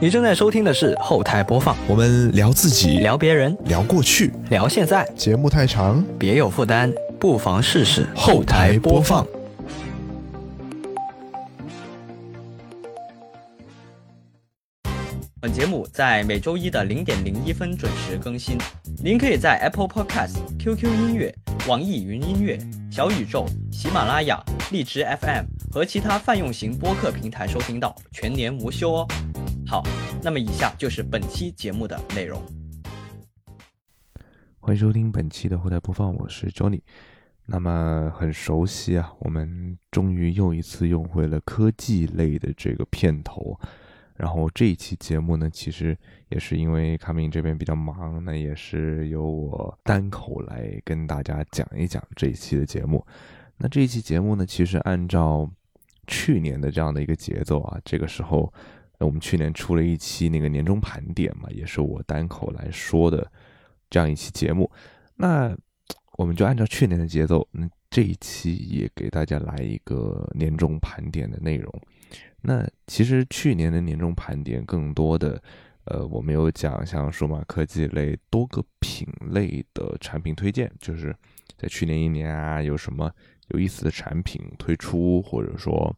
你正在收听的是后台播放，我们聊自己，聊别人，聊过去，聊现在，节目太长，别有负担，不妨试试后台播放。本节目在每周一的零点零一分准时更新。您可以在 Apple Podcast、QQ 音乐、网易云音乐、小宇宙、喜马拉雅、荔枝 FM 和其他泛用型播客平台收听到，全年无休哦。好，那么以下就是本期节目的内容。欢迎收听本期的后台播放，我是 Johnny。那么很熟悉啊，我们终于又一次用回了科技类的这个片头。然后这一期节目呢，其实也是因为卡明这边比较忙，那也是由我单口来跟大家讲一讲这一期的节目。那这一期节目呢，其实按照去年的这样的一个节奏啊，这个时候我们去年出了一期那个年终盘点嘛，也是我单口来说的这样一期节目。那我们就按照去年的节奏，那这一期也给大家来一个年终盘点的内容。那其实去年的年终盘点，更多的，呃，我们有讲像数码科技类多个品类的产品推荐，就是在去年一年啊，有什么有意思的产品推出，或者说，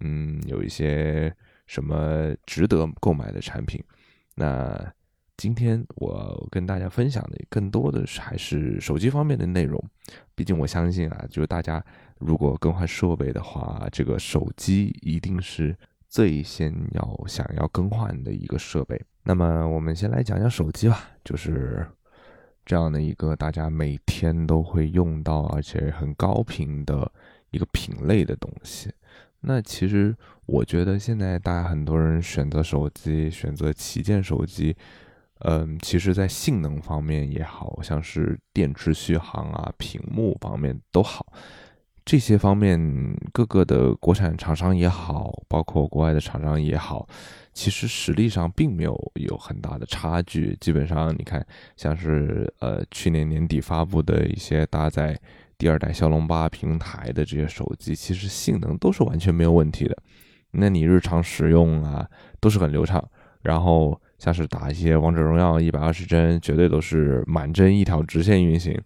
嗯，有一些什么值得购买的产品。那今天我跟大家分享的更多的是还是手机方面的内容，毕竟我相信啊，就是大家。如果更换设备的话，这个手机一定是最先要想要更换的一个设备。那么，我们先来讲讲手机吧，就是这样的一个大家每天都会用到，而且很高频的一个品类的东西。那其实我觉得现在大家很多人选择手机，选择旗舰手机，嗯，其实在性能方面也好像是电池续航啊、屏幕方面都好。这些方面，各个的国产厂商也好，包括国外的厂商也好，其实实力上并没有有很大的差距。基本上，你看，像是呃去年年底发布的一些搭载第二代骁龙八平台的这些手机，其实性能都是完全没有问题的。那你日常使用啊，都是很流畅。然后像是打一些王者荣耀一百二十帧，绝对都是满帧一条直线运行。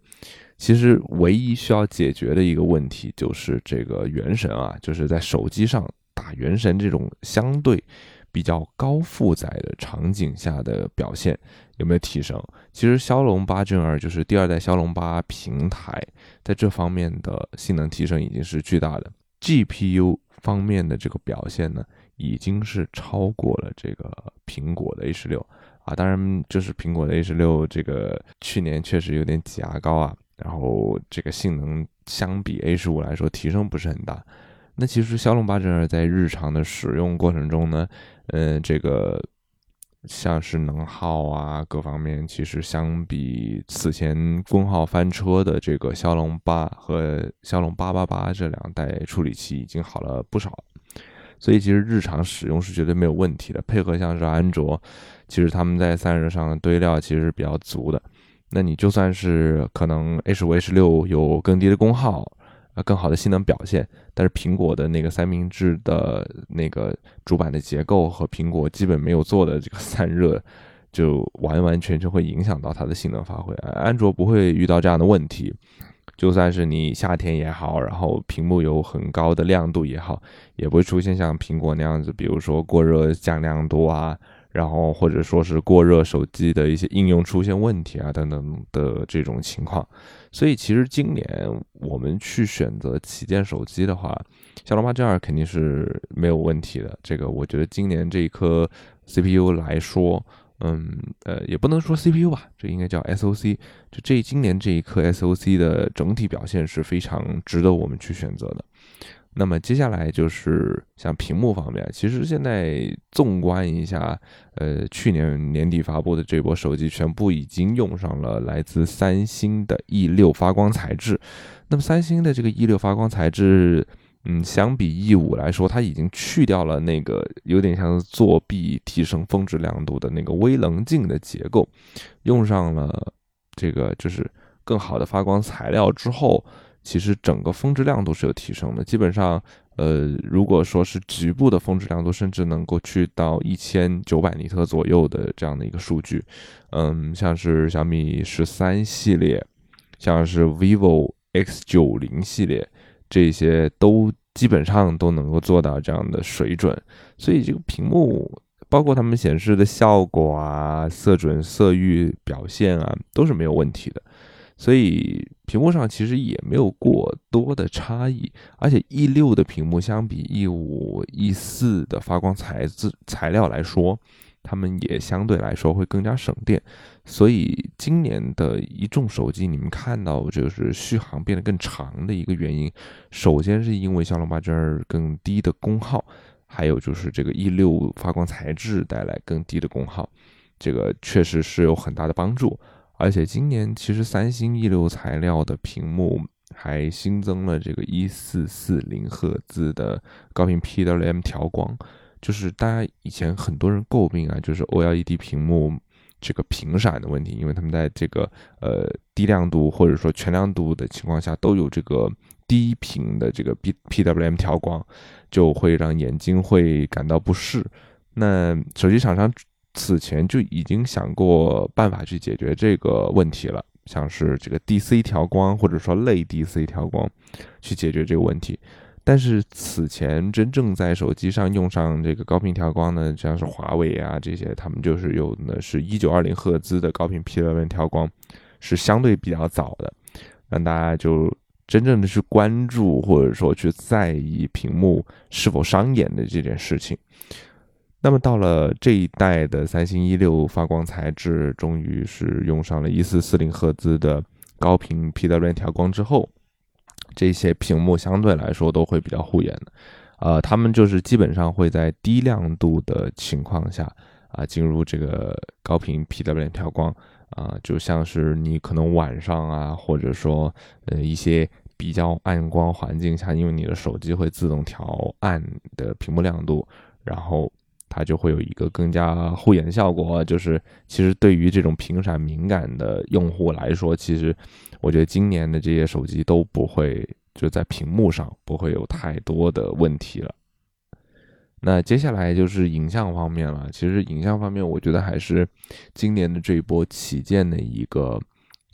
其实唯一需要解决的一个问题就是这个原神啊，就是在手机上打原神这种相对比较高负载的场景下的表现有没有提升？其实骁龙八 Gen 二就是第二代骁龙八平台，在这方面的性能提升已经是巨大的。GPU 方面的这个表现呢，已经是超过了这个苹果的 A 十六啊。当然，就是苹果的 A 十六这个去年确实有点挤牙膏啊。然后这个性能相比 A 十五来说提升不是很大，那其实骁龙八 Gen 二在日常的使用过程中呢，嗯，这个像是能耗啊各方面，其实相比此前功耗翻车的这个骁龙八和骁龙八八八这两代处理器已经好了不少，所以其实日常使用是绝对没有问题的。配合像是安卓，其实他们在散热上的堆料其实是比较足的。那你就算是可能 H 五、H 六有更低的功耗，啊，更好的性能表现，但是苹果的那个三明治的那个主板的结构和苹果基本没有做的这个 散热，就完完全全会影响到它的性能发挥。安卓不会遇到这样的问题，就算是你夏天也好，然后屏幕有很高的亮度也好，也不会出现像苹果那样子，比如说过热降亮度啊。然后或者说是过热手机的一些应用出现问题啊等等的这种情况，所以其实今年我们去选择旗舰手机的话，骁龙八 Gen 二肯定是没有问题的。这个我觉得今年这一颗 CPU 来说，嗯呃也不能说 CPU 吧，这应该叫 SOC。就这今年这一颗 SOC 的整体表现是非常值得我们去选择的。那么接下来就是像屏幕方面，其实现在纵观一下，呃，去年年底发布的这波手机，全部已经用上了来自三星的 E 六发光材质。那么三星的这个 E 六发光材质，嗯，相比 E 五来说，它已经去掉了那个有点像作弊提升峰值亮度的那个微棱镜的结构，用上了这个就是更好的发光材料之后。其实整个峰值亮度是有提升的，基本上，呃，如果说是局部的峰值亮度，甚至能够去到一千九百尼特左右的这样的一个数据。嗯，像是小米十三系列，像是 vivo X 九零系列，这些都基本上都能够做到这样的水准。所以这个屏幕，包括它们显示的效果啊、色准、色域表现啊，都是没有问题的。所以屏幕上其实也没有过多的差异，而且 E 六的屏幕相比 E 五、E 四的发光材质材料来说，它们也相对来说会更加省电。所以今年的一众手机，你们看到就是续航变得更长的一个原因，首先是因为骁龙八 Gen 更低的功耗，还有就是这个 E 六发光材质带来更低的功耗，这个确实是有很大的帮助。而且今年其实三星 E 六材料的屏幕还新增了这个一四四零赫兹的高频 PWM 调光，就是大家以前很多人诟病啊，就是 OLED 屏幕这个频闪的问题，因为他们在这个呃低亮度或者说全亮度的情况下都有这个低频的这个 P PWM 调光，就会让眼睛会感到不适。那手机厂商。此前就已经想过办法去解决这个问题了，像是这个 DC 调光或者说类 DC 调光，去解决这个问题。但是此前真正在手机上用上这个高频调光呢，像是华为啊这些，他们就是用的是一九二零赫兹的高频 PWM 调光，是相对比较早的，让大家就真正的去关注或者说去在意屏幕是否伤眼的这件事情。那么到了这一代的三星一六发光材质，终于是用上了一四四零赫兹的高频 PWM 调光之后，这些屏幕相对来说都会比较护眼的。呃，他们就是基本上会在低亮度的情况下啊，进入这个高频 PWM 调光啊，就像是你可能晚上啊，或者说呃一些比较暗光环境下，因为你的手机会自动调暗的屏幕亮度，然后。它就会有一个更加护眼效果，就是其实对于这种屏闪敏感的用户来说，其实我觉得今年的这些手机都不会就在屏幕上不会有太多的问题了。那接下来就是影像方面了，其实影像方面我觉得还是今年的这一波旗舰的一个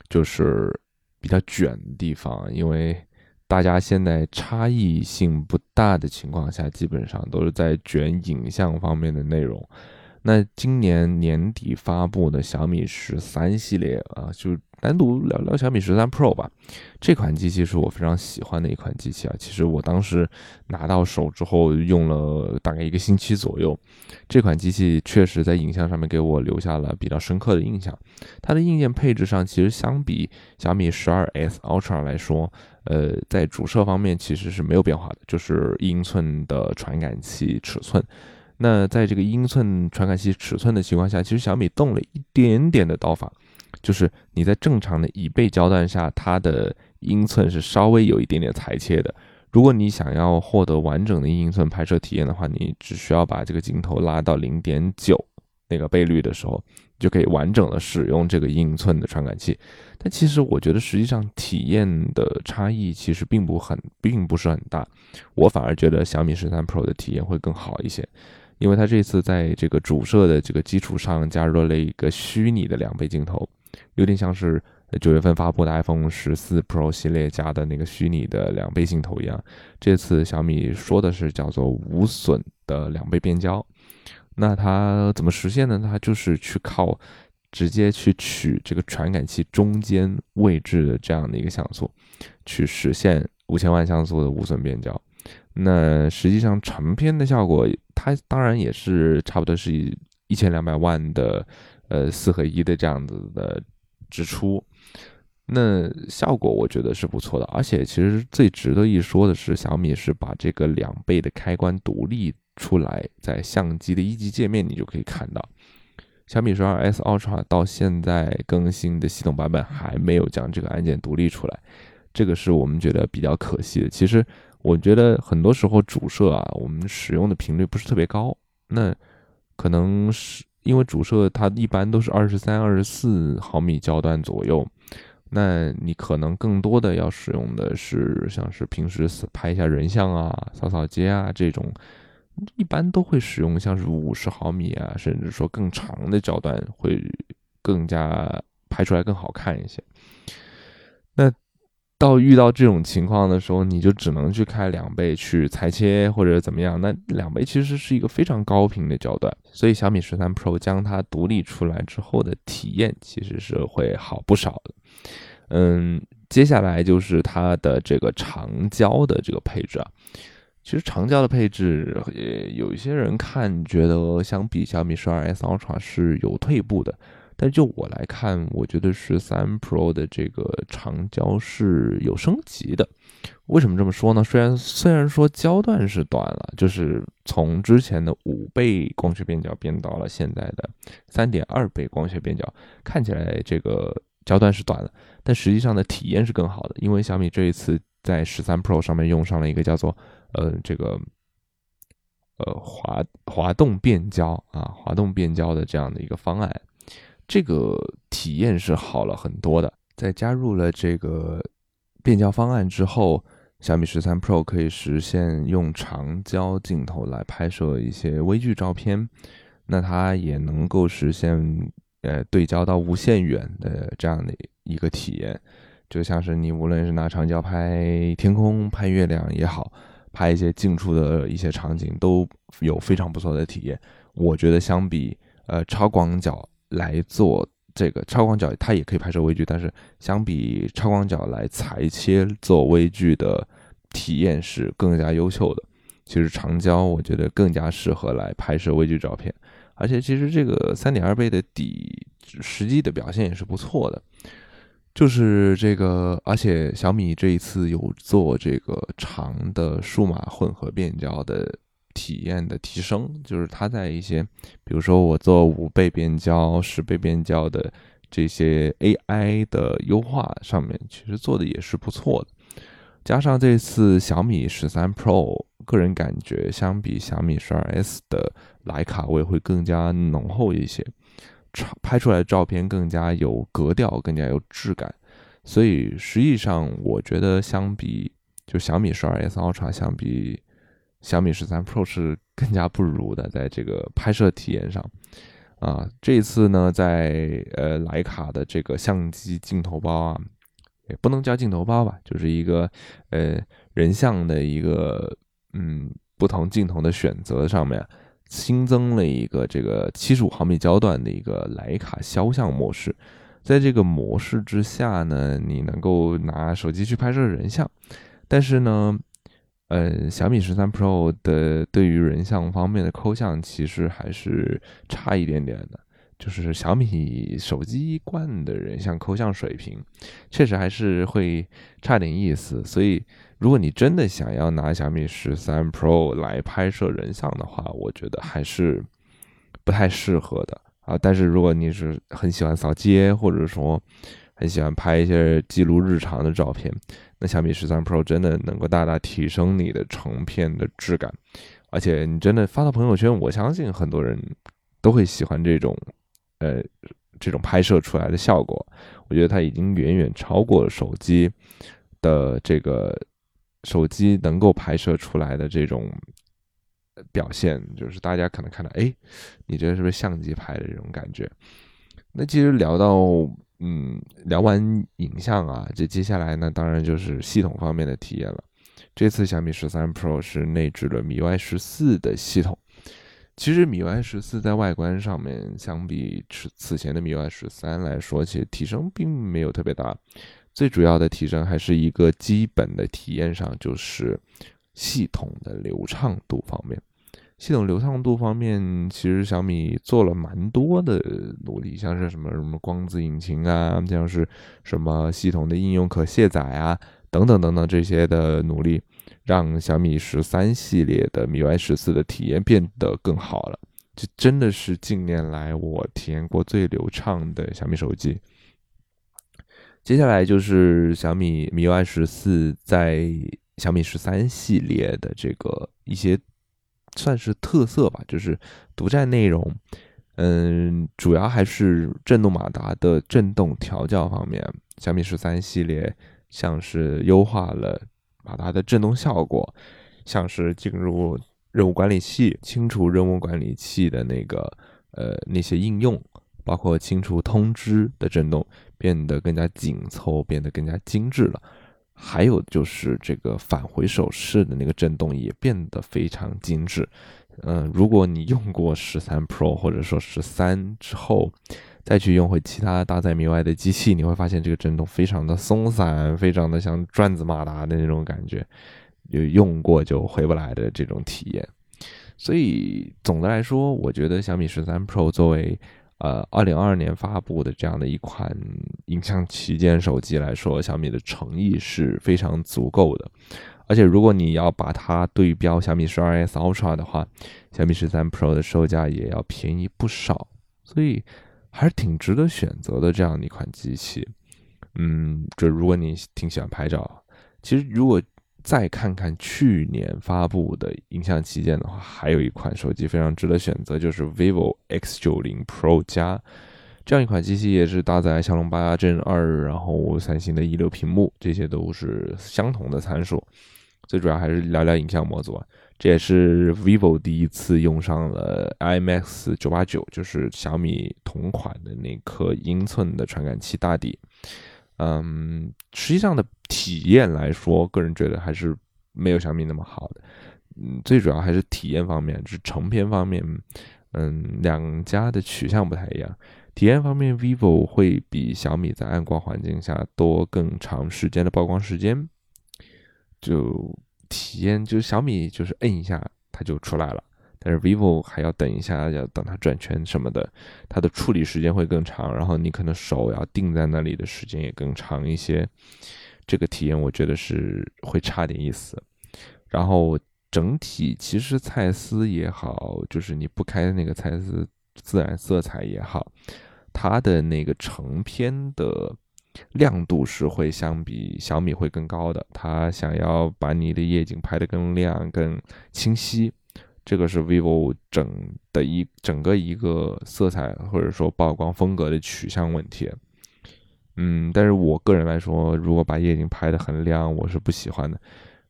就是比较卷的地方，因为。大家现在差异性不大的情况下，基本上都是在卷影像方面的内容。那今年年底发布的小米十三系列啊，就单独聊聊小米十三 Pro 吧。这款机器是我非常喜欢的一款机器啊。其实我当时拿到手之后用了大概一个星期左右，这款机器确实在影像上面给我留下了比较深刻的印象。它的硬件配置上，其实相比小米十二 S Ultra 来说，呃，在主摄方面其实是没有变化的，就是一英寸的传感器尺寸。那在这个英寸传感器尺寸的情况下，其实小米动了一点点的刀法，就是你在正常的椅背焦段下，它的英寸是稍微有一点点裁切的。如果你想要获得完整的英寸拍摄体验的话，你只需要把这个镜头拉到零点九那个倍率的时候，就可以完整的使用这个英寸的传感器。但其实我觉得实际上体验的差异其实并不很，并不是很大。我反而觉得小米十三 Pro 的体验会更好一些。因为它这次在这个主摄的这个基础上加入了一个虚拟的两倍镜头，有点像是九月份发布的 iPhone 十四 Pro 系列加的那个虚拟的两倍镜头一样。这次小米说的是叫做无损的两倍变焦。那它怎么实现呢？它就是去靠直接去取这个传感器中间位置的这样的一个像素，去实现五千万像素的无损变焦。那实际上成片的效果，它当然也是差不多是一千两百万的，呃，四合一的这样子的支出。那效果我觉得是不错的，而且其实最值得一说的是，小米是把这个两倍的开关独立出来，在相机的一级界面你就可以看到。小米十二 S Ultra 到现在更新的系统版本还没有将这个按键独立出来，这个是我们觉得比较可惜的。其实。我觉得很多时候主摄啊，我们使用的频率不是特别高。那可能是因为主摄它一般都是二十三、二十四毫米焦段左右。那你可能更多的要使用的是像是平时拍一下人像啊、扫扫街啊这种，一般都会使用像是五十毫米啊，甚至说更长的焦段会更加拍出来更好看一些。到遇到这种情况的时候，你就只能去开两倍去裁切或者怎么样。那两倍其实是一个非常高频的焦段，所以小米十三 Pro 将它独立出来之后的体验其实是会好不少的。嗯，接下来就是它的这个长焦的这个配置啊。其实长焦的配置，呃有一些人看觉得相比小米十二 S Ultra 是有退步的。但就我来看，我觉得十三 Pro 的这个长焦是有升级的。为什么这么说呢？虽然虽然说焦段是短了，就是从之前的五倍光学变焦变到了现在的三点二倍光学变焦，看起来这个焦段是短了，但实际上的体验是更好的。因为小米这一次在十三 Pro 上面用上了一个叫做呃这个呃滑滑动变焦啊滑动变焦的这样的一个方案。这个体验是好了很多的。在加入了这个变焦方案之后，小米十三 Pro 可以实现用长焦镜头来拍摄一些微距照片。那它也能够实现呃对焦到无限远的这样的一个体验。就像是你无论是拿长焦拍天空、拍月亮也好，拍一些近处的一些场景，都有非常不错的体验。我觉得相比呃超广角。来做这个超广角，它也可以拍摄微距，但是相比超广角来裁切做微距的体验是更加优秀的。其实长焦我觉得更加适合来拍摄微距照片，而且其实这个三点二倍的底实际的表现也是不错的。就是这个，而且小米这一次有做这个长的数码混合变焦的。体验的提升，就是它在一些，比如说我做五倍变焦、十倍变焦的这些 AI 的优化上面，其实做的也是不错的。加上这次小米十三 Pro，个人感觉相比小米十二 S 的徕卡味会更加浓厚一些，拍出来的照片更加有格调，更加有质感。所以实际上，我觉得相比就小米十二 S Ultra 相比。小米十三 Pro 是更加不如的，在这个拍摄体验上，啊，这次呢，在呃徕卡的这个相机镜头包啊，也不能叫镜头包吧，就是一个呃人像的一个嗯不同镜头的选择上面，新增了一个这个七十五毫米焦段的一个徕卡肖像模式，在这个模式之下呢，你能够拿手机去拍摄人像，但是呢。呃，小米十三 Pro 的对于人像方面的抠像其实还是差一点点的，就是小米手机一贯的人像抠像水平，确实还是会差点意思。所以，如果你真的想要拿小米十三 Pro 来拍摄人像的话，我觉得还是不太适合的啊。但是，如果你是很喜欢扫街，或者说很喜欢拍一些记录日常的照片。那小米十三 Pro 真的能够大大提升你的成片的质感，而且你真的发到朋友圈，我相信很多人都会喜欢这种，呃，这种拍摄出来的效果。我觉得它已经远远超过手机的这个手机能够拍摄出来的这种表现，就是大家可能看到，哎，你这是不是相机拍的这种感觉？那其实聊到。嗯，聊完影像啊，这接下来呢，当然就是系统方面的体验了。这次小米十三 Pro 是内置了米 UI 十四的系统。其实米 UI 十四在外观上面，相比此此前的米 UI 十三来说，其实提升并没有特别大。最主要的提升还是一个基本的体验上，就是系统的流畅度方面。系统流畅度方面，其实小米做了蛮多的努力，像是什么什么光子引擎啊，像是什么系统的应用可卸载啊，等等等等这些的努力，让小米十三系列的米 UI 十四的体验变得更好了。这真的是近年来我体验过最流畅的小米手机。接下来就是小米米 UI 十四在小米十三系列的这个一些。算是特色吧，就是独占内容，嗯，主要还是震动马达的震动调教方面，小米十三系列像是优化了马达的震动效果，像是进入任务管理器，清除任务管理器的那个呃那些应用，包括清除通知的震动，变得更加紧凑，变得更加精致了。还有就是这个返回手势的那个震动也变得非常精致。嗯，如果你用过十三 Pro 或者说十三之后，再去用回其他搭载 MIUI 的机器，你会发现这个震动非常的松散，非常的像转子马达的那种感觉，有用过就回不来的这种体验。所以总的来说，我觉得小米十三 Pro 作为呃二零二二年发布的这样的一款影像旗舰手机来说，小米的诚意是非常足够的。而且，如果你要把它对标小米十二 S Ultra 的话，小米十三 Pro 的售价也要便宜不少，所以还是挺值得选择的这样的一款机器。嗯，就如果你挺喜欢拍照，其实如果再看看去年发布的影像旗舰的话，还有一款手机非常值得选择，就是 vivo X 九零 Pro 加这样一款机器，也是搭载骁龙八 Gen 二，然后三星的一六屏幕，这些都是相同的参数。最主要还是聊聊影像模组啊，这也是 vivo 第一次用上了 IMX 九八九，就是小米同款的那颗英寸的传感器大底。嗯，实际上的体验来说，个人觉得还是没有小米那么好的。嗯，最主要还是体验方面，就是成片方面，嗯，两家的取向不太一样。体验方面，vivo 会比小米在暗光环境下多更长时间的曝光时间。就体验，就是小米就是摁一下它就出来了，但是 vivo 还要等一下，要等它转圈什么的，它的处理时间会更长，然后你可能手要定在那里的时间也更长一些，这个体验我觉得是会差点意思。然后整体其实蔡司也好，就是你不开那个蔡司自然色彩也好，它的那个成片的。亮度是会相比小米会更高的，它想要把你的夜景拍得更亮、更清晰，这个是 vivo 整的一整个一个色彩或者说曝光风格的取向问题。嗯，但是我个人来说，如果把夜景拍得很亮，我是不喜欢的。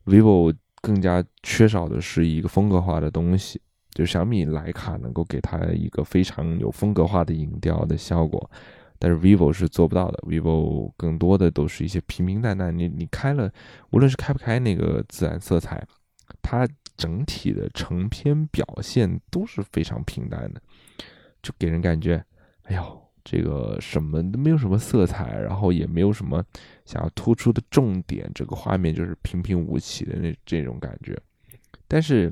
vivo 更加缺少的是一个风格化的东西，就小米徕卡能够给它一个非常有风格化的影调的效果。但是 vivo 是做不到的，vivo 更多的都是一些平平淡淡。你你开了，无论是开不开那个自然色彩，它整体的成片表现都是非常平淡的，就给人感觉，哎呦，这个什么都没有什么色彩，然后也没有什么想要突出的重点，这个画面就是平平无奇的那这种感觉。但是。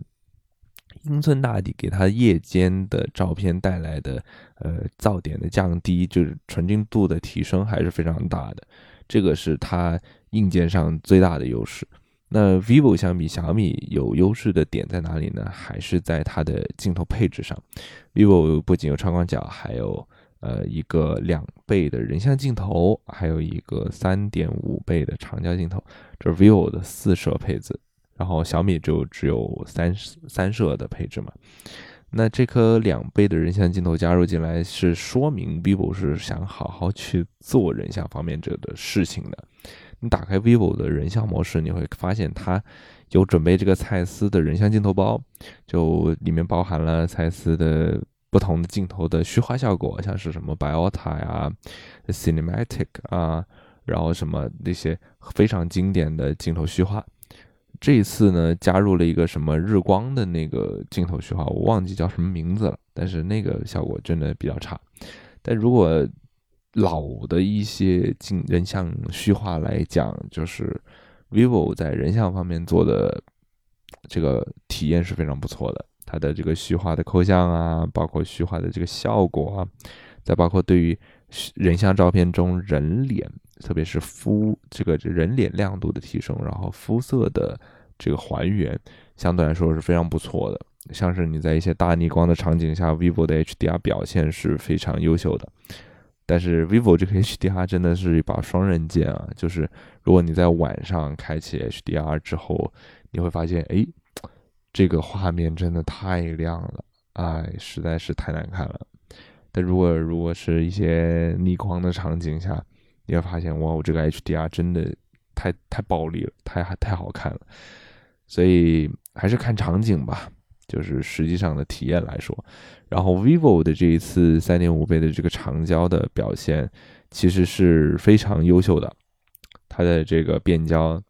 英寸大底给它夜间的照片带来的呃噪点的降低，就是纯净度的提升还是非常大的，这个是它硬件上最大的优势。那 vivo 相比小米有优势的点在哪里呢？还是在它的镜头配置上。vivo 不仅有超广角，还有呃一个两倍的人像镜头，还有一个三点五倍的长焦镜头，这是 vivo 的四摄配置。然后小米就只有三三摄的配置嘛，那这颗两倍的人像镜头加入进来，是说明 vivo 是想好好去做人像方面这的事情的。你打开 vivo 的人像模式，你会发现它有准备这个蔡司的人像镜头包，就里面包含了蔡司的不同的镜头的虚化效果，像是什么 Biota 呀、Cinematic 啊，然后什么那些非常经典的镜头虚化。这一次呢，加入了一个什么日光的那个镜头虚化，我忘记叫什么名字了，但是那个效果真的比较差。但如果老的一些镜人像虚化来讲，就是 vivo 在人像方面做的这个体验是非常不错的。它的这个虚化的抠像啊，包括虚化的这个效果啊，再包括对于人像照片中人脸。特别是肤这个人脸亮度的提升，然后肤色的这个还原，相对来说是非常不错的。像是你在一些大逆光的场景下，vivo 的 HDR 表现是非常优秀的。但是 vivo 这个 HDR 真的是一把双刃剑啊！就是如果你在晚上开启 HDR 之后，你会发现，哎，这个画面真的太亮了，哎，实在是太难看了。但如果如果是一些逆光的场景下，你会发现哇，我这个 HDR 真的太太暴力了，太太好看了。所以还是看场景吧，就是实际上的体验来说。然后 vivo 的这一次三点五倍的这个长焦的表现，其实是非常优秀的，它的这个变焦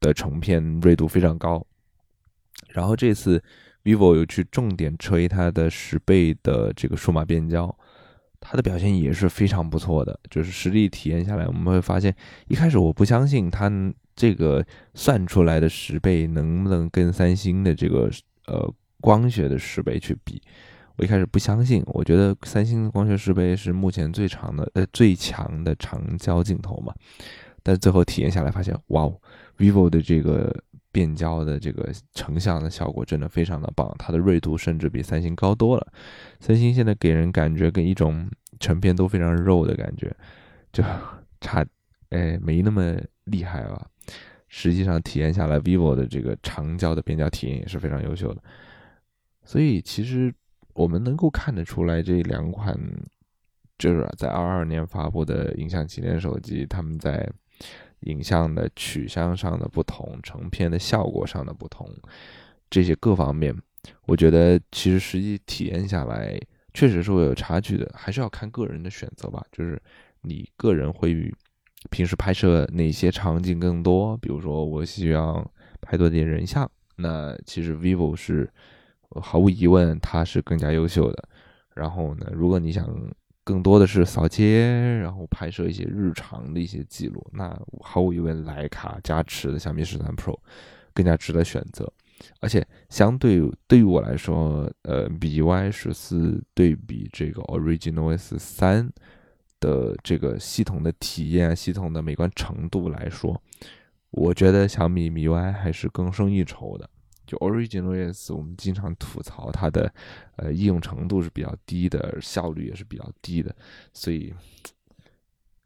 的成片锐度非常高。然后这次 vivo 有去重点吹它的十倍的这个数码变焦，它的表现也是非常不错的。就是实际体验下来，我们会发现，一开始我不相信它这个算出来的十倍能不能跟三星的这个呃光学的十倍去比。我一开始不相信，我觉得三星的光学十倍是目前最长的呃最强的长焦镜头嘛，但最后体验下来发现，哇，vivo 的这个变焦的这个成像的效果真的非常的棒，它的锐度甚至比三星高多了。三星现在给人感觉跟一种成片都非常肉的感觉，就 差哎没那么厉害吧。实际上体验下来，vivo 的这个长焦的变焦体验也是非常优秀的，所以其实。我们能够看得出来，这两款就是在二二年发布的影像旗舰手机，他们在影像的取向上的不同，成片的效果上的不同，这些各方面，我觉得其实实际体验下来，确实是会有差距的，还是要看个人的选择吧。就是你个人会平时拍摄哪些场景更多，比如说我希望拍多点人像，那其实 vivo 是。毫无疑问，它是更加优秀的。然后呢，如果你想更多的是扫街，然后拍摄一些日常的一些记录，那毫无疑问，徕卡加持的小米十三 Pro 更加值得选择。而且，相对对于我来说，呃，MIUI 十四对比这个 OriginalOS 三的这个系统的体验、系统的美观程度来说，我觉得小米 MIUI 还是更胜一筹的。就 OriginalOS，我们经常吐槽它的，呃，应用程度是比较低的，效率也是比较低的，所以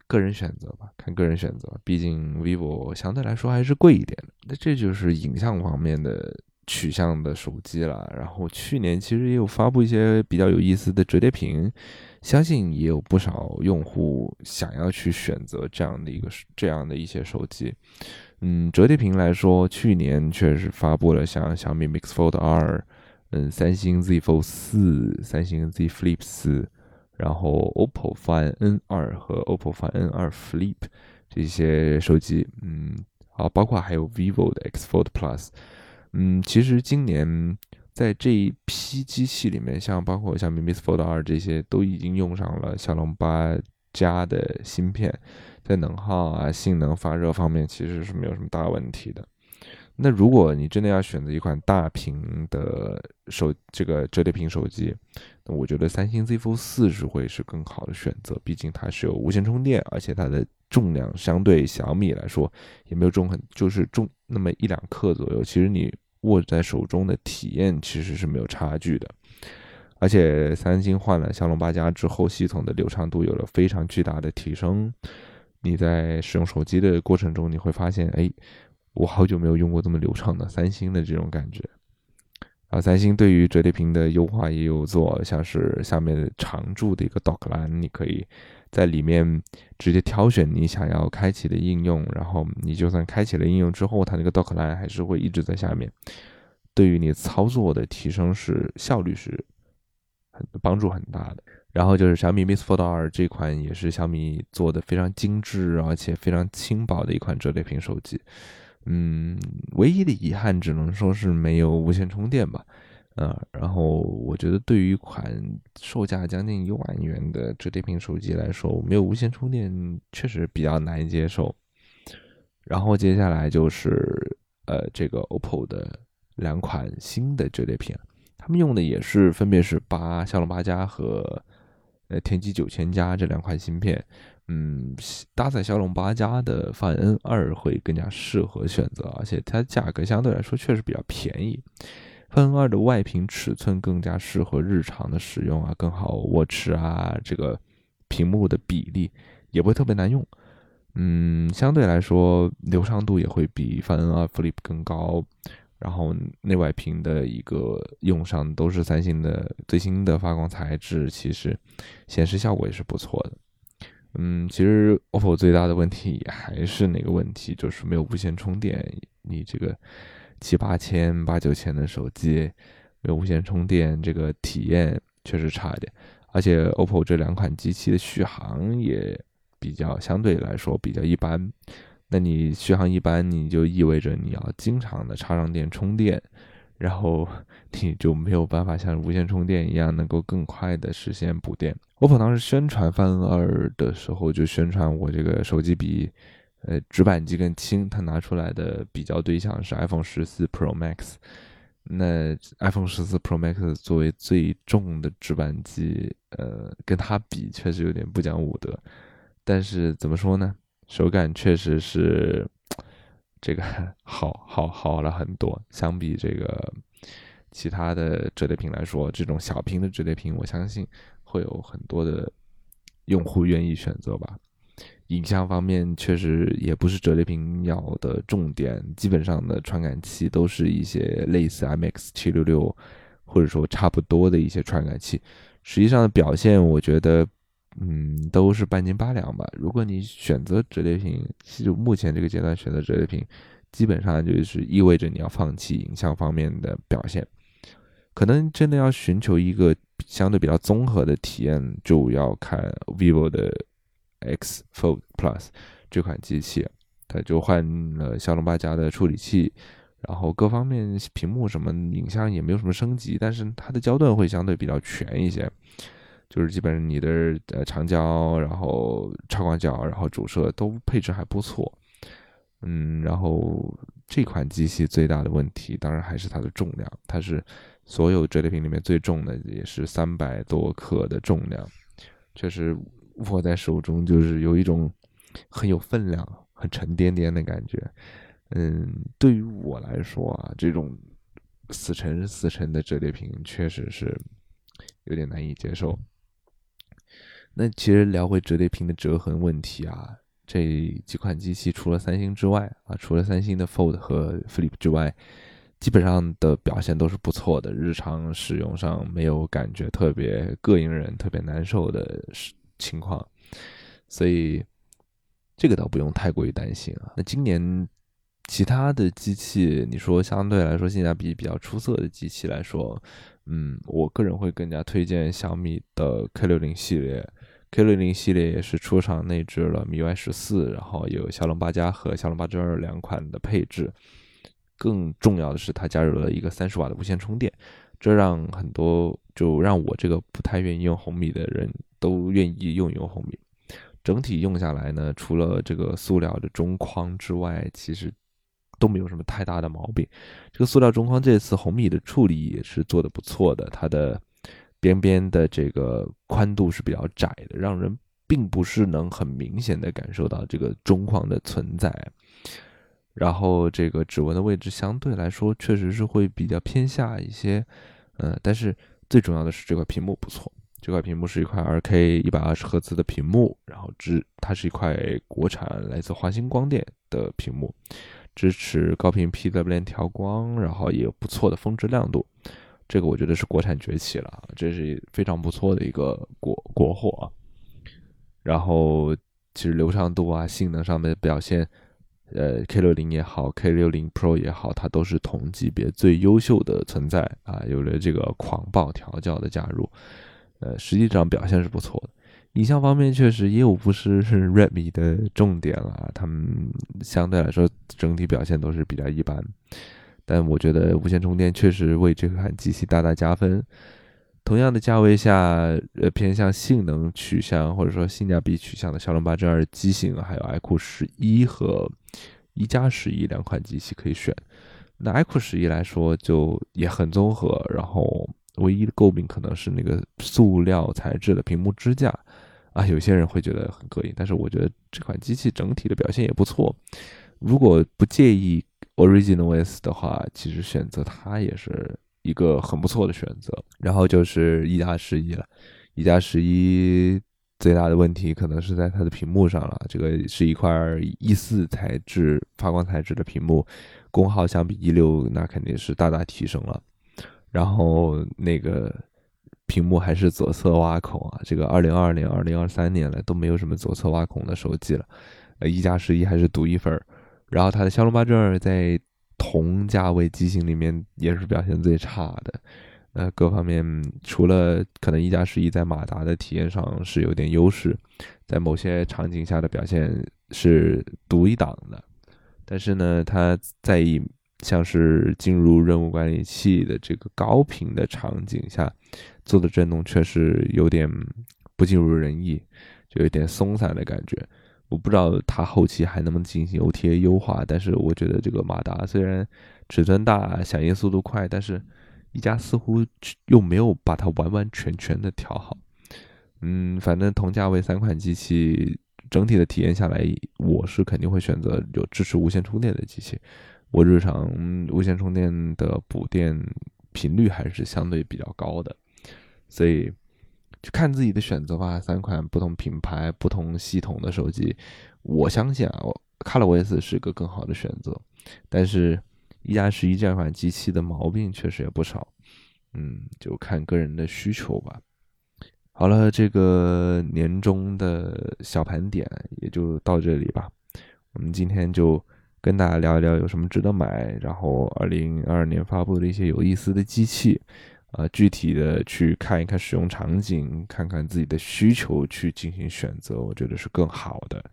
个人选择吧，看个人选择。毕竟 vivo 相对来说还是贵一点的。那这就是影像方面的取向的手机了。然后去年其实也有发布一些比较有意思的折叠屏，相信也有不少用户想要去选择这样的一个这样的一些手机。嗯，折叠屏来说，去年确实发布了像小米 Mix Fold 二，嗯，三星 Z Fold 四，三星 Z Flip 四，然后 OPPO Find N 二和 OPPO Find N 二 Flip 这些手机，嗯，好，包括还有 vivo 的 X Fold Plus，嗯，其实今年在这一批机器里面，像包括小米 Mix Fold 二这些，都已经用上了骁龙八加的芯片。在能耗啊、性能、发热方面，其实是没有什么大问题的。那如果你真的要选择一款大屏的手，这个折叠屏手机，那我觉得三星 Z Fold 四是会是更好的选择。毕竟它是有无线充电，而且它的重量相对小米来说也没有重很，就是重那么一两克左右。其实你握在手中的体验其实是没有差距的。而且三星换了骁龙八加之后，系统的流畅度有了非常巨大的提升。你在使用手机的过程中，你会发现，哎，我好久没有用过这么流畅的三星的这种感觉。啊，三星对于折叠屏的优化也有做，像是下面常驻的一个 dock 栏，你可以在里面直接挑选你想要开启的应用，然后你就算开启了应用之后，它那个 dock 栏还是会一直在下面。对于你操作的提升是效率是很帮助很大的。然后就是小米 Mix Fold 二这款也是小米做的非常精致而且非常轻薄的一款折叠屏手机，嗯，唯一的遗憾只能说是没有无线充电吧，呃，然后我觉得对于一款售价将近一万元的折叠屏手机来说，没有无线充电确实比较难以接受。然后接下来就是呃这个 OPPO 的两款新的折叠屏，他们用的也是分别是八骁龙八加和。天玑九千加这两款芯片，嗯，搭载骁龙八加的 Find N 二会更加适合选择，而且它价格相对来说确实比较便宜。Find N 二的外屏尺寸更加适合日常的使用啊，更好握持啊，这个屏幕的比例也不会特别难用。嗯，相对来说流畅度也会比 Find N 二 Flip 更高，然后内外屏的一个用上都是三星的最新的发光材质，其实显示效果也是不错的。嗯，其实 OPPO 最大的问题也还是那个问题，就是没有无线充电。你这个七八千、八九千的手机没有无线充电，这个体验确实差一点。而且 OPPO 这两款机器的续航也比较相对来说比较一般。那你续航一般，你就意味着你要经常的插上电充电，然后你就没有办法像无线充电一样能够更快的实现补电。OPPO 当时宣传翻二的时候，就宣传我这个手机比呃直板机更轻，它拿出来的比较对象是 iPhone 十四 Pro Max。那 iPhone 十四 Pro Max 作为最重的直板机，呃，跟它比确实有点不讲武德。但是怎么说呢？手感确实是这个 好好好了很多，相比这个其他的折叠屏来说，这种小屏的折叠屏，我相信会有很多的用户愿意选择吧。影像方面确实也不是折叠屏要的重点，基本上的传感器都是一些类似 MX 七六六或者说差不多的一些传感器，实际上的表现我觉得。嗯，都是半斤八两吧。如果你选择折叠屏，就目前这个阶段选择折叠屏，基本上就是意味着你要放弃影像方面的表现。可能真的要寻求一个相对比较综合的体验，就要看 vivo 的 X Fold Plus 这款机器，它就换了骁龙八加的处理器，然后各方面屏幕什么影像也没有什么升级，但是它的焦段会相对比较全一些。就是基本上你的呃长焦，然后超广角，然后主摄都配置还不错，嗯，然后这款机器最大的问题当然还是它的重量，它是所有折叠屏里面最重的，也是三百多克的重量，确实握在手中就是有一种很有分量、很沉甸甸的感觉。嗯，对于我来说啊，这种死沉死沉的折叠屏确实是有点难以接受。那其实聊回折叠屏的折痕问题啊，这几款机器除了三星之外啊，除了三星的 Fold 和 Flip 之外，基本上的表现都是不错的，日常使用上没有感觉特别膈应人、特别难受的情况，所以这个倒不用太过于担心啊。那今年其他的机器，你说相对来说性价比比较出色的机器来说，嗯，我个人会更加推荐小米的 K60 系列。K 六零系列也是出厂内置了 MIUI 十四，然后有骁龙八加和骁龙八 Gen 二两款的配置。更重要的是，它加入了一个三十瓦的无线充电，这让很多就让我这个不太愿意用红米的人都愿意用一用红米。整体用下来呢，除了这个塑料的中框之外，其实都没有什么太大的毛病。这个塑料中框这次红米的处理也是做的不错的，它的。边边的这个宽度是比较窄的，让人并不是能很明显的感受到这个中框的存在。然后这个指纹的位置相对来说确实是会比较偏下一些，嗯，但是最重要的是这块屏幕不错，这块屏幕是一块 2K 一百二十赫兹的屏幕，然后支它是一块国产来自华星光电的屏幕，支持高频 PWM 调光，然后也有不错的峰值亮度。这个我觉得是国产崛起了，这是非常不错的一个国国货。然后其实流畅度啊、性能上面的表现，呃，K 六零也好，K 六零 Pro 也好，它都是同级别最优秀的存在啊。有了这个狂暴调教的加入，呃，实际上表现是不错的。影像方面确实也有不是是 Redmi 的重点了，他们相对来说整体表现都是比较一般。但我觉得无线充电确实为这款机器大大加分。同样的价位下，呃，偏向性能取向或者说性价比取向的骁龙八 Gen 二机型，还有 iQOO 十一和一加十一两款机器可以选。那 iQOO 十一来说就也很综合，然后唯一的诟病可能是那个塑料材质的屏幕支架啊，有些人会觉得很膈应。但是我觉得这款机器整体的表现也不错。如果不介意。Originals 的话，其实选择它也是一个很不错的选择。然后就是一加十一了，一加十一最大的问题可能是在它的屏幕上了。这个是一块 E 四材质发光材质的屏幕，功耗相比一六那肯定是大大提升了。然后那个屏幕还是左侧挖孔啊，这个二零二二年、二零二三年了都没有什么左侧挖孔的手机了。呃，一加十一还是独一份儿。然后它的骁龙八针二在同价位机型里面也是表现最差的。呃，各方面除了可能一加十一在马达的体验上是有点优势，在某些场景下的表现是独一档的，但是呢，它在像是进入任务管理器的这个高频的场景下做的震动确实有点不尽如人意，就有点松散的感觉。我不知道它后期还能不能进行 OTA 优化，但是我觉得这个马达虽然尺寸大、响应速度快，但是。一加似乎又没有把它完完全全的调好，嗯，反正同价位三款机器整体的体验下来，我是肯定会选择有支持无线充电的机器。我日常无线充电的补电频率还是相对比较高的，所以就看自己的选择吧。三款不同品牌、不同系统的手机，我相信啊，ColorOS 是个更好的选择，但是。一加十一这款机器的毛病确实也不少，嗯，就看个人的需求吧。好了，这个年终的小盘点也就到这里吧。我们今天就跟大家聊一聊有什么值得买，然后二零二二年发布的一些有意思的机器，啊，具体的去看一看使用场景，看看自己的需求去进行选择，我觉得是更好的。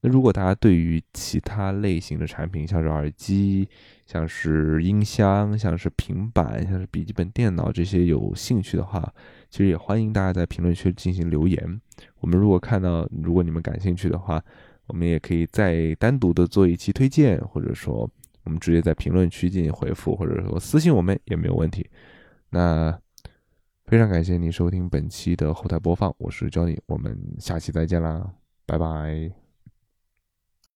那如果大家对于其他类型的产品，像是耳机、像是音箱、像是平板、像是笔记本电脑这些有兴趣的话，其实也欢迎大家在评论区进行留言。我们如果看到，如果你们感兴趣的话，我们也可以再单独的做一期推荐，或者说我们直接在评论区进行回复，或者说私信我们也没有问题。那非常感谢你收听本期的后台播放，我是 Johnny，我们下期再见啦，拜拜。